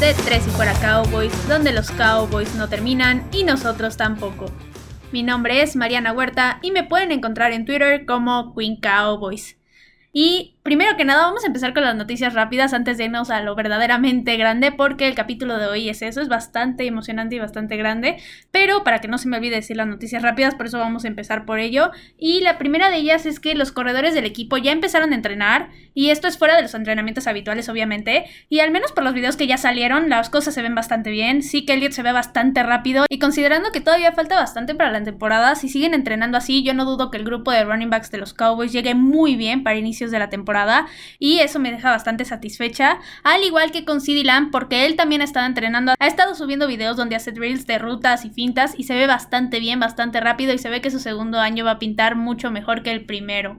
de Tres y Fuera Cowboys, donde los Cowboys no terminan y nosotros tampoco. Mi nombre es Mariana Huerta y me pueden encontrar en Twitter como Queen Cowboys. Y primero que nada vamos a empezar con las noticias rápidas antes de irnos a lo verdaderamente grande porque el capítulo de hoy es eso, es bastante emocionante y bastante grande, pero para que no se me olvide decir las noticias rápidas, por eso vamos a empezar por ello. Y la primera de ellas es que los corredores del equipo ya empezaron a entrenar y esto es fuera de los entrenamientos habituales obviamente. Y al menos por los videos que ya salieron las cosas se ven bastante bien, sí que Elliot se ve bastante rápido y considerando que todavía falta bastante para la temporada, si siguen entrenando así yo no dudo que el grupo de running backs de los Cowboys llegue muy bien para inicios de la temporada y eso me deja bastante satisfecha, al igual que con CD Lamb porque él también ha estado entrenando, ha estado subiendo videos donde hace drills de rutas y fintas y se ve bastante bien, bastante rápido y se ve que su segundo año va a pintar mucho mejor que el primero.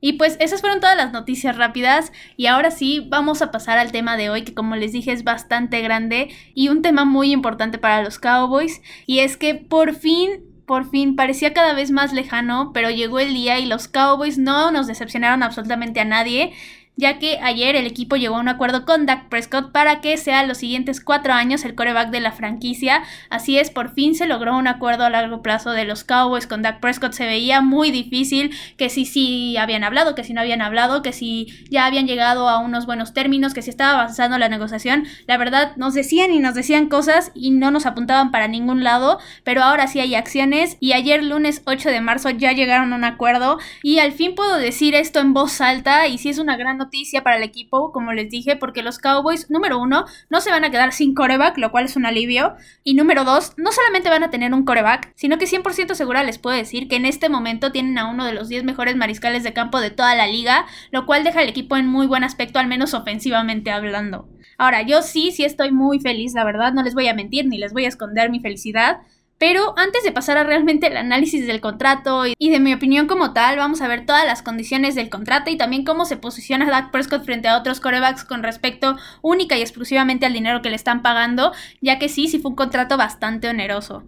Y pues esas fueron todas las noticias rápidas y ahora sí vamos a pasar al tema de hoy que como les dije es bastante grande y un tema muy importante para los Cowboys y es que por fin por fin parecía cada vez más lejano, pero llegó el día y los Cowboys no nos decepcionaron absolutamente a nadie ya que ayer el equipo llegó a un acuerdo con Dak Prescott para que sea los siguientes cuatro años el coreback de la franquicia. Así es, por fin se logró un acuerdo a largo plazo de los Cowboys con Dak Prescott. Se veía muy difícil que si sí habían hablado, que si no habían hablado, que si ya habían llegado a unos buenos términos, que si estaba avanzando la negociación. La verdad, nos decían y nos decían cosas y no nos apuntaban para ningún lado, pero ahora sí hay acciones y ayer lunes 8 de marzo ya llegaron a un acuerdo y al fin puedo decir esto en voz alta y si es una gran noticia para el equipo, como les dije, porque los Cowboys, número uno, no se van a quedar sin coreback, lo cual es un alivio. Y número dos, no solamente van a tener un coreback, sino que 100% segura les puedo decir que en este momento tienen a uno de los 10 mejores mariscales de campo de toda la liga, lo cual deja al equipo en muy buen aspecto, al menos ofensivamente hablando. Ahora, yo sí, sí estoy muy feliz, la verdad, no les voy a mentir ni les voy a esconder mi felicidad. Pero antes de pasar a realmente el análisis del contrato y de mi opinión como tal, vamos a ver todas las condiciones del contrato y también cómo se posiciona Dak Prescott frente a otros corebacks con respecto única y exclusivamente al dinero que le están pagando, ya que sí, sí fue un contrato bastante oneroso.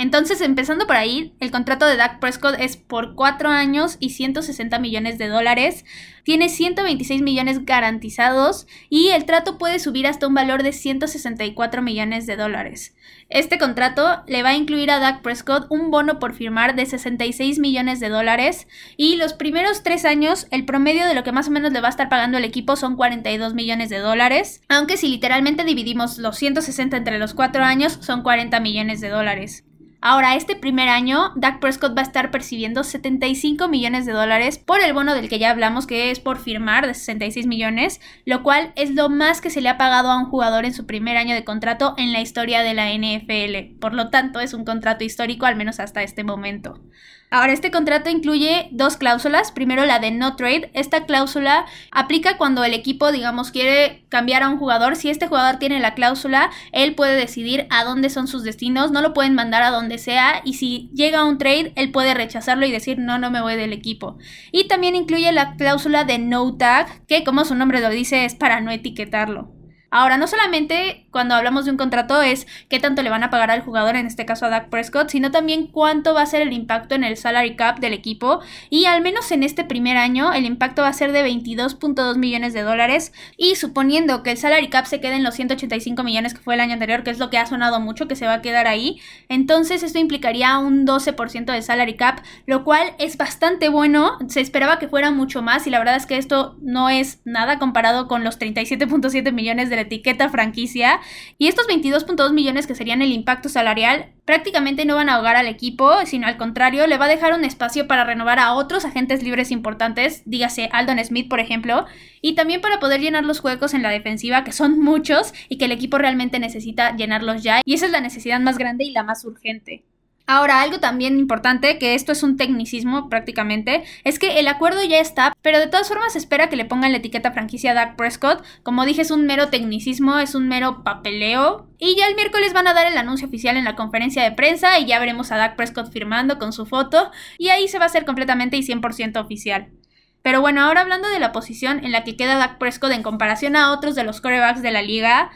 Entonces, empezando por ahí, el contrato de Dak Prescott es por 4 años y 160 millones de dólares. Tiene 126 millones garantizados y el trato puede subir hasta un valor de 164 millones de dólares. Este contrato le va a incluir a Dak Prescott un bono por firmar de 66 millones de dólares y los primeros 3 años el promedio de lo que más o menos le va a estar pagando el equipo son 42 millones de dólares, aunque si literalmente dividimos los 160 entre los 4 años son 40 millones de dólares. Ahora, este primer año, Dak Prescott va a estar percibiendo 75 millones de dólares por el bono del que ya hablamos, que es por firmar de 66 millones, lo cual es lo más que se le ha pagado a un jugador en su primer año de contrato en la historia de la NFL. Por lo tanto, es un contrato histórico, al menos hasta este momento. Ahora, este contrato incluye dos cláusulas. Primero, la de no trade. Esta cláusula aplica cuando el equipo, digamos, quiere cambiar a un jugador. Si este jugador tiene la cláusula, él puede decidir a dónde son sus destinos. No lo pueden mandar a donde sea. Y si llega un trade, él puede rechazarlo y decir, no, no me voy del equipo. Y también incluye la cláusula de no tag, que como su nombre lo dice, es para no etiquetarlo. Ahora, no solamente cuando hablamos de un contrato es qué tanto le van a pagar al jugador, en este caso a Dak Prescott, sino también cuánto va a ser el impacto en el salary cap del equipo. Y al menos en este primer año, el impacto va a ser de 22.2 millones de dólares. Y suponiendo que el salary cap se quede en los 185 millones que fue el año anterior, que es lo que ha sonado mucho, que se va a quedar ahí, entonces esto implicaría un 12% de salary cap, lo cual es bastante bueno. Se esperaba que fuera mucho más y la verdad es que esto no es nada comparado con los 37.7 millones de etiqueta franquicia y estos 22.2 millones que serían el impacto salarial prácticamente no van a ahogar al equipo, sino al contrario, le va a dejar un espacio para renovar a otros agentes libres importantes, dígase Aldon Smith, por ejemplo, y también para poder llenar los huecos en la defensiva, que son muchos y que el equipo realmente necesita llenarlos ya, y esa es la necesidad más grande y la más urgente. Ahora, algo también importante, que esto es un tecnicismo prácticamente, es que el acuerdo ya está, pero de todas formas espera que le pongan la etiqueta franquicia Dak Prescott. Como dije, es un mero tecnicismo, es un mero papeleo. Y ya el miércoles van a dar el anuncio oficial en la conferencia de prensa y ya veremos a Dak Prescott firmando con su foto y ahí se va a hacer completamente y 100% oficial. Pero bueno, ahora hablando de la posición en la que queda Dak Prescott en comparación a otros de los corebacks de la liga,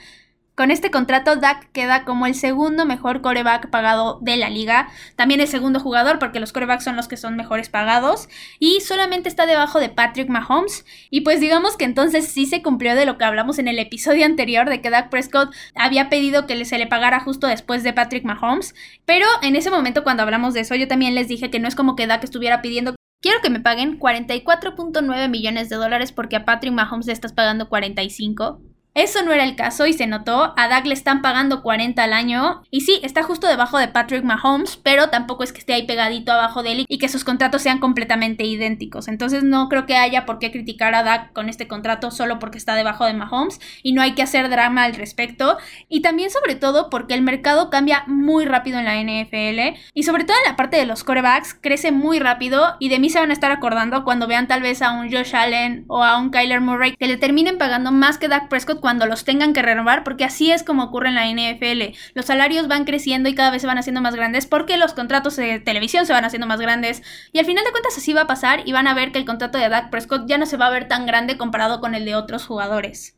Con este contrato, Dak queda como el segundo mejor coreback pagado de la liga. También el segundo jugador, porque los corebacks son los que son mejores pagados. Y solamente está debajo de Patrick Mahomes. Y pues digamos que entonces sí se cumplió de lo que hablamos en el episodio anterior, de que Dak Prescott había pedido que se le pagara justo después de Patrick Mahomes. Pero en ese momento, cuando hablamos de eso, yo también les dije que no es como que Dak estuviera pidiendo Quiero que me paguen 44.9 millones de dólares porque a Patrick Mahomes le estás pagando 45. Eso no era el caso y se notó. A Dak le están pagando 40 al año. Y sí, está justo debajo de Patrick Mahomes, pero tampoco es que esté ahí pegadito abajo de él y que sus contratos sean completamente idénticos. Entonces no creo que haya por qué criticar a Dak con este contrato solo porque está debajo de Mahomes y no hay que hacer drama al respecto. Y también sobre todo porque el mercado cambia muy rápido en la NFL y sobre todo en la parte de los corebacks crece muy rápido y de mí se van a estar acordando cuando vean tal vez a un Josh Allen o a un Kyler Murray que le terminen pagando más que Dak Prescott cuando los tengan que renovar, porque así es como ocurre en la NFL. Los salarios van creciendo y cada vez se van haciendo más grandes porque los contratos de televisión se van haciendo más grandes. Y al final de cuentas así va a pasar y van a ver que el contrato de Dak Prescott ya no se va a ver tan grande comparado con el de otros jugadores.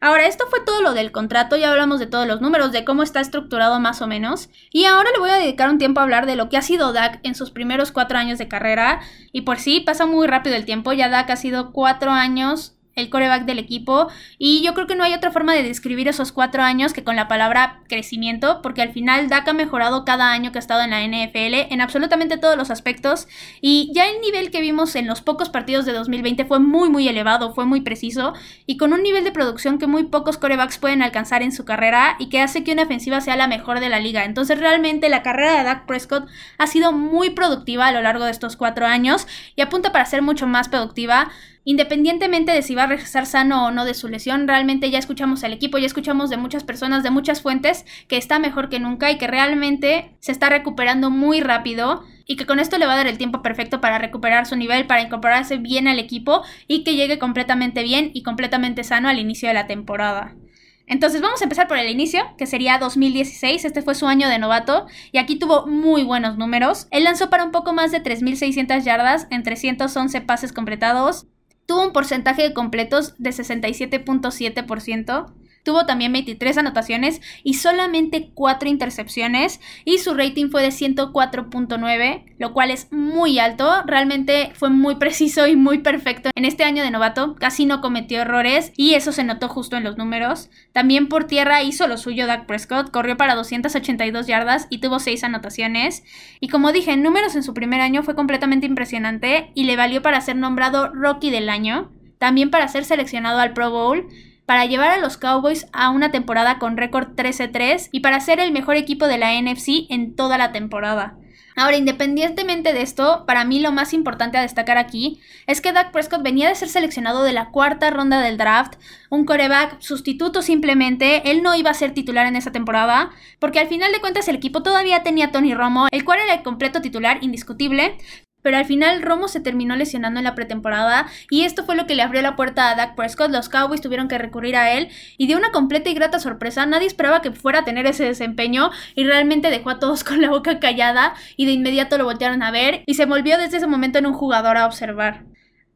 Ahora, esto fue todo lo del contrato, ya hablamos de todos los números, de cómo está estructurado más o menos, y ahora le voy a dedicar un tiempo a hablar de lo que ha sido Dak en sus primeros cuatro años de carrera, y por sí pasa muy rápido el tiempo, ya Dak ha sido cuatro años el coreback del equipo. Y yo creo que no hay otra forma de describir esos cuatro años que con la palabra crecimiento, porque al final Dak ha mejorado cada año que ha estado en la NFL en absolutamente todos los aspectos. Y ya el nivel que vimos en los pocos partidos de 2020 fue muy, muy elevado, fue muy preciso y con un nivel de producción que muy pocos corebacks pueden alcanzar en su carrera y que hace que una ofensiva sea la mejor de la liga. Entonces, realmente la carrera de Dak Prescott ha sido muy productiva a lo largo de estos cuatro años y apunta para ser mucho más productiva. Independientemente de si va a regresar sano o no de su lesión, realmente ya escuchamos al equipo, ya escuchamos de muchas personas, de muchas fuentes, que está mejor que nunca y que realmente se está recuperando muy rápido y que con esto le va a dar el tiempo perfecto para recuperar su nivel, para incorporarse bien al equipo y que llegue completamente bien y completamente sano al inicio de la temporada. Entonces vamos a empezar por el inicio, que sería 2016, este fue su año de novato y aquí tuvo muy buenos números. Él lanzó para un poco más de 3.600 yardas en 311 pases completados, Tuvo un porcentaje de completos de 67.7%. Tuvo también 23 anotaciones y solamente 4 intercepciones y su rating fue de 104.9, lo cual es muy alto, realmente fue muy preciso y muy perfecto. En este año de novato casi no cometió errores y eso se notó justo en los números. También por tierra hizo lo suyo Dak Prescott, corrió para 282 yardas y tuvo 6 anotaciones. Y como dije, en números en su primer año fue completamente impresionante y le valió para ser nombrado Rocky del año, también para ser seleccionado al Pro Bowl para llevar a los Cowboys a una temporada con récord 13-3 y para ser el mejor equipo de la NFC en toda la temporada. Ahora, independientemente de esto, para mí lo más importante a destacar aquí es que Dak Prescott venía de ser seleccionado de la cuarta ronda del draft, un coreback sustituto simplemente, él no iba a ser titular en esa temporada, porque al final de cuentas el equipo todavía tenía a Tony Romo, el cual era el completo titular indiscutible, pero al final Romo se terminó lesionando en la pretemporada y esto fue lo que le abrió la puerta a Dak Prescott. Los Cowboys tuvieron que recurrir a él y de una completa y grata sorpresa nadie esperaba que fuera a tener ese desempeño y realmente dejó a todos con la boca callada y de inmediato lo voltearon a ver y se volvió desde ese momento en un jugador a observar.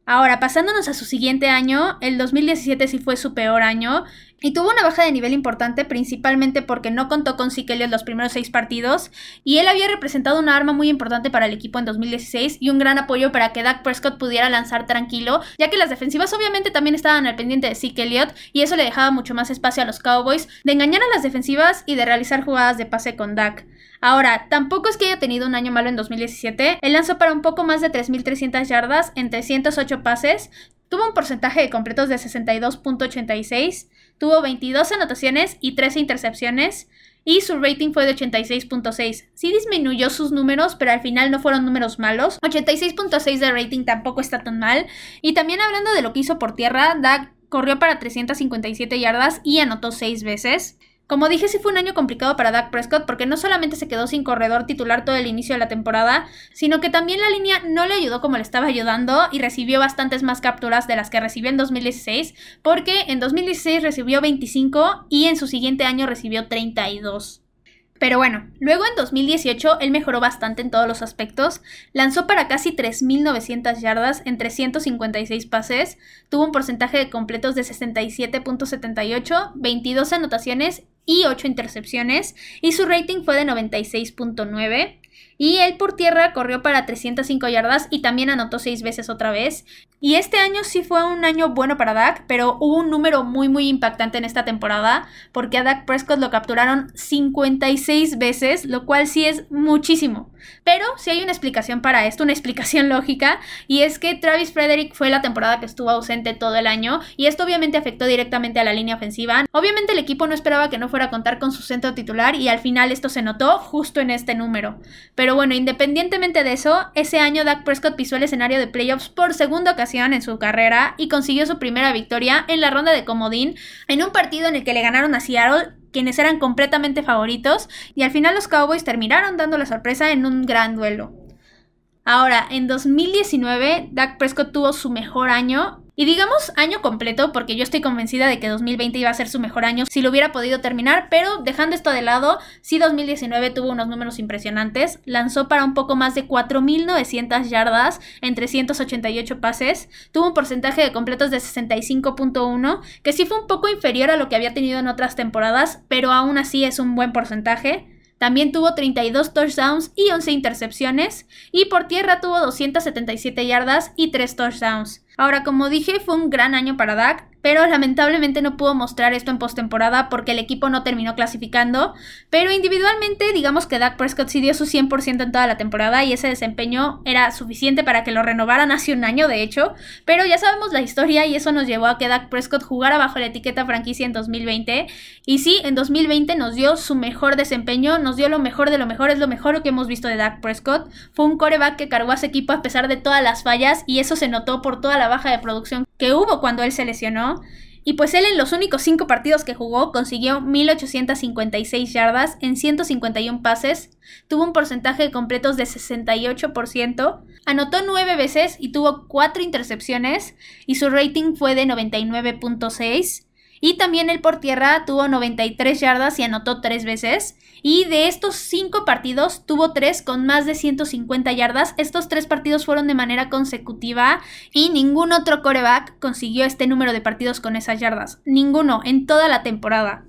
Ahora, pasándonos a su siguiente año, el 2017 sí fue su peor año y tuvo una baja de nivel importante principalmente porque no contó con Zeke los primeros seis partidos y él había representado una arma muy importante para el equipo en 2016 y un gran apoyo para que Dak Prescott pudiera lanzar tranquilo, ya que las defensivas obviamente también estaban al pendiente de Zeke Elliott y eso le dejaba mucho más espacio a los Cowboys de engañar a las defensivas y de realizar jugadas de pase con Dak. Ahora, tampoco es que haya tenido un año malo en 2017. Él lanzó para un poco más de 3.300 yardas en 308 pases. Tuvo un porcentaje de completos de 62.86. Tuvo 22 anotaciones y 13 intercepciones. Y su rating fue de 86.6. Sí disminuyó sus números, pero al final no fueron números malos. 86.6 de rating tampoco está tan mal. Y también hablando de lo que hizo por tierra, Doug corrió para 357 yardas y anotó 6 veces. Como dije, sí fue un año complicado para Dak Prescott porque no solamente se quedó sin corredor titular todo el inicio de la temporada, sino que también la línea no le ayudó como le estaba ayudando y recibió bastantes más capturas de las que recibió en 2016, porque en 2016 recibió 25 y en su siguiente año recibió 32. Pero bueno, luego en 2018 él mejoró bastante en todos los aspectos, lanzó para casi 3.900 yardas en 356 pases, tuvo un porcentaje de completos de 67.78, 22 anotaciones y 8 intercepciones y su rating fue de 96.9. Y él por tierra corrió para 305 yardas y también anotó 6 veces otra vez. Y este año sí fue un año bueno para Dak, pero hubo un número muy muy impactante en esta temporada porque a Dak Prescott lo capturaron 56 veces, lo cual sí es muchísimo. Pero sí hay una explicación para esto, una explicación lógica, y es que Travis Frederick fue la temporada que estuvo ausente todo el año y esto obviamente afectó directamente a la línea ofensiva. Obviamente el equipo no esperaba que no fuera a contar con su centro titular y al final esto se notó justo en este número. Pero bueno, independientemente de eso, ese año Dak Prescott pisó el escenario de playoffs por segunda ocasión en su carrera y consiguió su primera victoria en la ronda de comodín en un partido en el que le ganaron a Seattle quienes eran completamente favoritos y al final los Cowboys terminaron dando la sorpresa en un gran duelo. Ahora, en 2019, Dak Prescott tuvo su mejor año y digamos año completo, porque yo estoy convencida de que 2020 iba a ser su mejor año si lo hubiera podido terminar, pero dejando esto de lado, sí 2019 tuvo unos números impresionantes, lanzó para un poco más de 4.900 yardas en 388 pases, tuvo un porcentaje de completos de 65.1, que sí fue un poco inferior a lo que había tenido en otras temporadas, pero aún así es un buen porcentaje. También tuvo 32 touchdowns y 11 intercepciones, y por tierra tuvo 277 yardas y 3 touchdowns. Ahora, como dije, fue un gran año para Dak, pero lamentablemente no pudo mostrar esto en postemporada porque el equipo no terminó clasificando. Pero individualmente, digamos que Dak Prescott sí dio su 100% en toda la temporada y ese desempeño era suficiente para que lo renovaran hace un año, de hecho. Pero ya sabemos la historia y eso nos llevó a que Dak Prescott jugara bajo la etiqueta franquicia en 2020. Y sí, en 2020 nos dio su mejor desempeño, nos dio lo mejor de lo mejor, es lo mejor que hemos visto de Dak Prescott. Fue un coreback que cargó a su equipo a pesar de todas las fallas y eso se notó por toda la baja de producción que hubo cuando él se lesionó. Y pues él en los únicos cinco partidos que jugó consiguió 1856 yardas en 151 pases, tuvo un porcentaje de completos de 68%, anotó 9 veces y tuvo 4 intercepciones. Y su rating fue de 99.6. Y también él por tierra tuvo 93 yardas y anotó 3 veces. Y de estos 5 partidos tuvo 3 con más de 150 yardas. Estos 3 partidos fueron de manera consecutiva y ningún otro coreback consiguió este número de partidos con esas yardas. Ninguno en toda la temporada.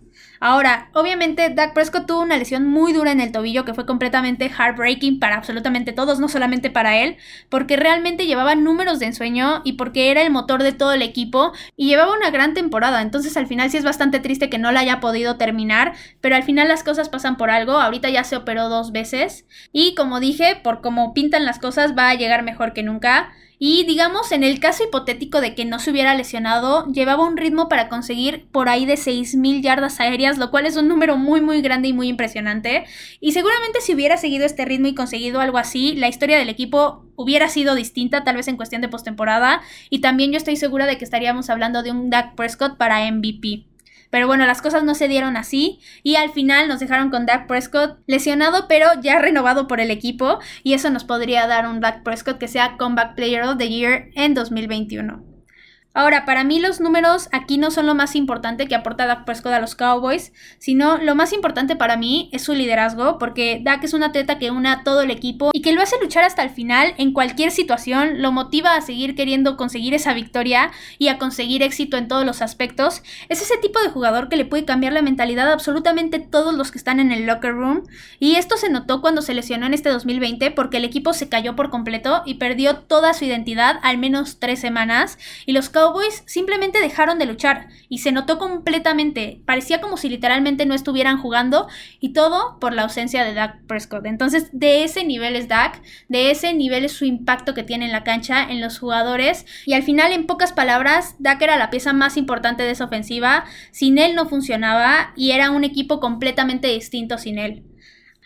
Ahora, obviamente, Dak Prescott tuvo una lesión muy dura en el tobillo que fue completamente heartbreaking para absolutamente todos, no solamente para él, porque realmente llevaba números de ensueño y porque era el motor de todo el equipo y llevaba una gran temporada. Entonces, al final sí es bastante triste que no la haya podido terminar, pero al final las cosas pasan por algo. Ahorita ya se operó dos veces y, como dije, por cómo pintan las cosas, va a llegar mejor que nunca. Y digamos, en el caso hipotético de que no se hubiera lesionado, llevaba un ritmo para conseguir por ahí de 6.000 yardas aéreas, lo cual es un número muy muy grande y muy impresionante. Y seguramente si hubiera seguido este ritmo y conseguido algo así, la historia del equipo hubiera sido distinta, tal vez en cuestión de postemporada. Y también yo estoy segura de que estaríamos hablando de un Dak Prescott para MVP. Pero bueno, las cosas no se dieron así y al final nos dejaron con Dak Prescott lesionado pero ya renovado por el equipo y eso nos podría dar un Dak Prescott que sea Comeback Player of the Year en 2021. Ahora, para mí los números aquí no son lo más importante que aporta Dak Prescott a los Cowboys, sino lo más importante para mí es su liderazgo, porque Dak es un atleta que une a todo el equipo y que lo hace luchar hasta el final en cualquier situación, lo motiva a seguir queriendo conseguir esa victoria y a conseguir éxito en todos los aspectos. Es ese tipo de jugador que le puede cambiar la mentalidad a absolutamente todos los que están en el locker room y esto se notó cuando se lesionó en este 2020 porque el equipo se cayó por completo y perdió toda su identidad al menos tres semanas y los Cowboys Cowboys simplemente dejaron de luchar y se notó completamente, parecía como si literalmente no estuvieran jugando y todo por la ausencia de Dak Prescott. Entonces, de ese nivel es Dak, de ese nivel es su impacto que tiene en la cancha, en los jugadores y al final, en pocas palabras, Dak era la pieza más importante de esa ofensiva, sin él no funcionaba y era un equipo completamente distinto sin él.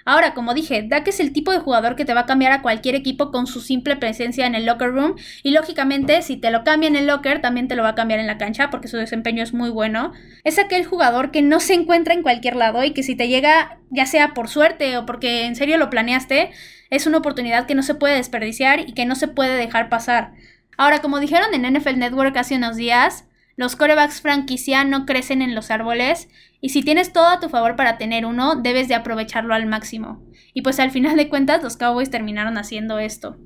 Ahora, como dije, Dak es el tipo de jugador que te va a cambiar a cualquier equipo con su simple presencia en el locker room y lógicamente si te lo cambia en el locker también te lo va a cambiar en la cancha porque su desempeño es muy bueno. Es aquel jugador que no se encuentra en cualquier lado y que si te llega ya sea por suerte o porque en serio lo planeaste, es una oportunidad que no se puede desperdiciar y que no se puede dejar pasar. Ahora, como dijeron en NFL Network hace unos días, los corebacks franquicia no crecen en los árboles y si tienes todo a tu favor para tener uno, debes de aprovecharlo al máximo. Y pues al final de cuentas los Cowboys terminaron haciendo esto.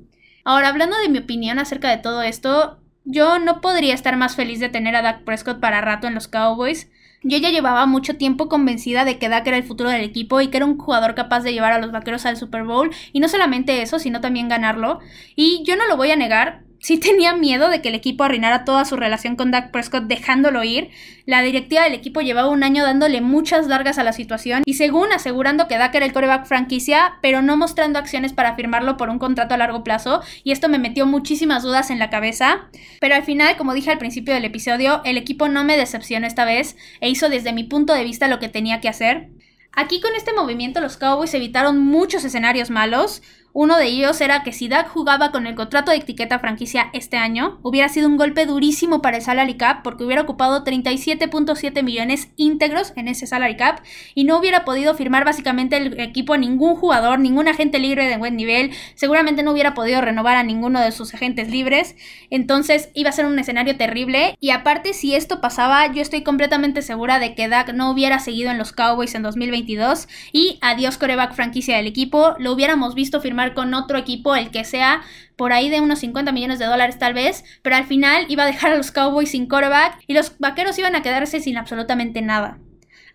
Ahora, hablando de mi opinión acerca de todo esto, yo no podría estar más feliz de tener a Dak Prescott para rato en los Cowboys. Yo ya llevaba mucho tiempo convencida de que Dak era el futuro del equipo y que era un jugador capaz de llevar a los vaqueros al Super Bowl. Y no solamente eso, sino también ganarlo. Y yo no lo voy a negar, sí tenía miedo de que el equipo arruinara toda su relación con Dak Prescott dejándolo ir. La directiva del equipo llevaba un año dándole muchas largas a la situación y según asegurando que Dak era el coreback franquicia, pero no mostrando acciones para firmarlo por un contrato a largo plazo y esto me metió muchísimas dudas en la cabeza. Pero al final, como dije al principio del episodio, el equipo no me decepcionó esta vez e hizo desde mi punto de vista lo que tenía que hacer. Aquí con este movimiento los Cowboys evitaron muchos escenarios malos, uno de ellos era que si Dak jugaba con el contrato de etiqueta franquicia este año, hubiera sido un golpe durísimo para el salary cap porque hubiera ocupado 37.7 millones íntegros en ese salary cap y no hubiera podido firmar básicamente el equipo a ningún jugador, ningún agente libre de buen nivel, seguramente no hubiera podido renovar a ninguno de sus agentes libres, entonces iba a ser un escenario terrible y aparte si esto pasaba yo estoy completamente segura de que Dak no hubiera seguido en los Cowboys en 2022 y adiós coreback franquicia del equipo, lo hubiéramos visto firmar con otro equipo, el que sea, por ahí de unos 50 millones de dólares tal vez, pero al final iba a dejar a los Cowboys sin quarterback y los vaqueros iban a quedarse sin absolutamente nada.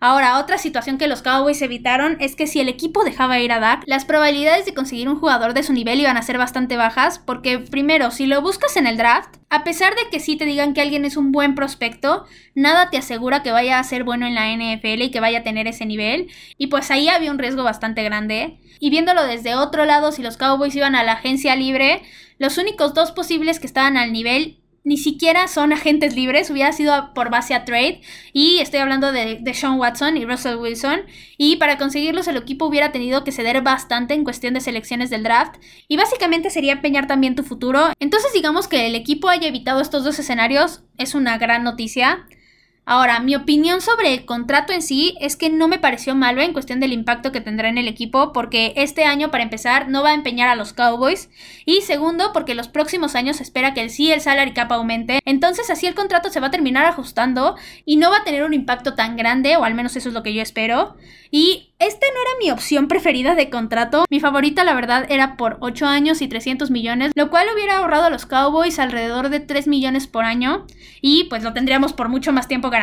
Ahora, otra situación que los Cowboys evitaron es que si el equipo dejaba ir a Dak, las probabilidades de conseguir un jugador de su nivel iban a ser bastante bajas, porque primero, si lo buscas en el draft, a pesar de que sí te digan que alguien es un buen prospecto, nada te asegura que vaya a ser bueno en la NFL y que vaya a tener ese nivel, y pues ahí había un riesgo bastante grande. Y viéndolo desde otro lado, si los Cowboys iban a la agencia libre, los únicos dos posibles que estaban al nivel ni siquiera son agentes libres, hubiera sido por base a trade. Y estoy hablando de, de, Sean Watson y Russell Wilson. Y para conseguirlos, el equipo hubiera tenido que ceder bastante en cuestión de selecciones del draft. Y básicamente sería empeñar también tu futuro. Entonces, digamos que el equipo haya evitado estos dos escenarios es una gran noticia. Ahora, mi opinión sobre el contrato en sí es que no me pareció malo en cuestión del impacto que tendrá en el equipo, porque este año, para empezar, no va a empeñar a los Cowboys. Y segundo, porque los próximos años se espera que el sí el salary cap aumente. Entonces, así el contrato se va a terminar ajustando y no va a tener un impacto tan grande, o al menos eso es lo que yo espero. Y esta no era mi opción preferida de contrato. Mi favorita, la verdad, era por 8 años y 300 millones, lo cual hubiera ahorrado a los Cowboys alrededor de 3 millones por año. Y pues lo tendríamos por mucho más tiempo garantizado,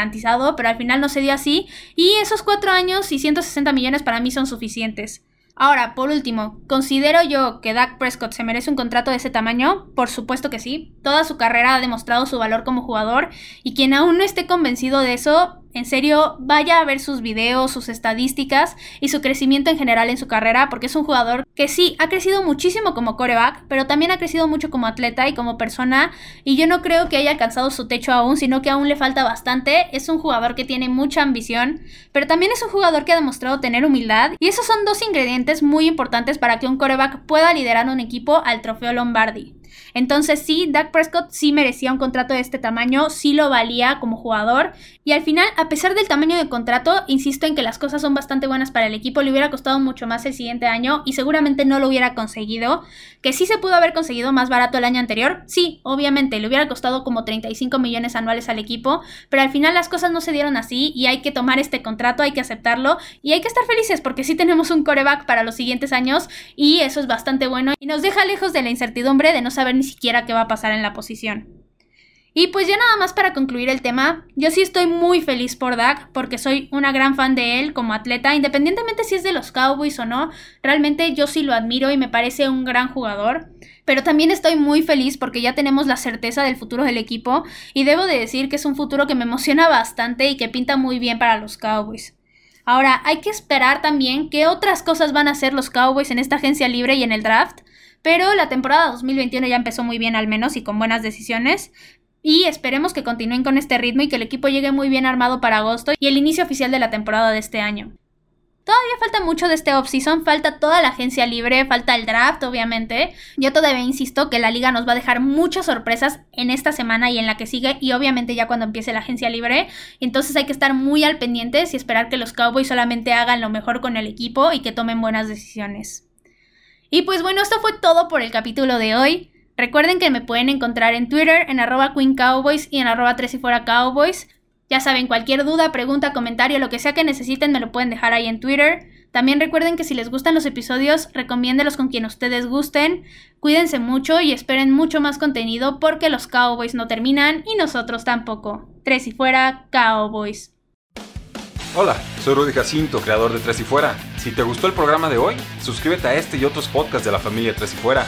pero al final no se dio así. Y esos 4 años y 160 millones para mí son suficientes. Ahora, por último, ¿considero yo que Dak Prescott se merece un contrato de ese tamaño? Por supuesto que sí. Toda su carrera ha demostrado su valor como jugador y quien aún no esté convencido de eso, en serio, vaya a ver sus videos, sus estadísticas y su crecimiento en general en su carrera, porque es un jugador que sí, ha crecido muchísimo como coreback, pero también ha crecido mucho como atleta y como persona, y yo no creo que haya alcanzado su techo aún, sino que aún le falta bastante. Es un jugador que tiene mucha ambición, pero también es un jugador que ha demostrado tener humildad, y esos son dos ingredientes muy importantes para que un coreback pueda liderar un equipo al trofeo Lombardi. Entonces sí, Dak Prescott sí merecía un contrato de este tamaño, sí lo valía como jugador. Y al final, a pesar del tamaño del contrato, insisto en que las cosas son bastante buenas para el equipo, le hubiera costado mucho más el siguiente año y seguramente no lo hubiera conseguido. Que sí se pudo haber conseguido más barato el año anterior, sí, obviamente, le hubiera costado como 35 millones anuales al equipo, pero al final las cosas no se dieron así y hay que tomar este contrato, hay que aceptarlo y hay que estar felices porque sí tenemos un coreback para los siguientes años y eso es bastante bueno y nos deja lejos de la incertidumbre de no saber ni siquiera qué va a pasar en la posición. Y pues ya nada más para concluir el tema, yo sí estoy muy feliz por Dak porque soy una gran fan de él como atleta, independientemente si es de los Cowboys o no, realmente yo sí lo admiro y me parece un gran jugador. Pero también estoy muy feliz porque ya tenemos la certeza del futuro del equipo y debo de decir que es un futuro que me emociona bastante y que pinta muy bien para los Cowboys. Ahora, hay que esperar también qué otras cosas van a hacer los Cowboys en esta agencia libre y en el draft. Pero la temporada 2021 ya empezó muy bien al menos y con buenas decisiones. Y esperemos que continúen con este ritmo y que el equipo llegue muy bien armado para agosto y el inicio oficial de la temporada de este año. Todavía falta mucho de este offseason, falta toda la agencia libre, falta el draft, obviamente. Yo todavía insisto que la liga nos va a dejar muchas sorpresas en esta semana y en la que sigue, y obviamente ya cuando empiece la agencia libre. Entonces hay que estar muy al pendientes y esperar que los Cowboys solamente hagan lo mejor con el equipo y que tomen buenas decisiones. Y pues bueno, esto fue todo por el capítulo de hoy. Recuerden que me pueden encontrar en Twitter en arroba Queen Cowboys y en arroba tres y fuera Cowboys. Ya saben, cualquier duda, pregunta, comentario, lo que sea que necesiten, me lo pueden dejar ahí en Twitter. También recuerden que si les gustan los episodios, recomiéndelos con quien ustedes gusten. Cuídense mucho y esperen mucho más contenido porque los Cowboys no terminan y nosotros tampoco. Tres y fuera, Cowboys. Hola, soy Rudy Jacinto, creador de Tres y Fuera. Si te gustó el programa de hoy, suscríbete a este y otros podcasts de la familia Tres y Fuera.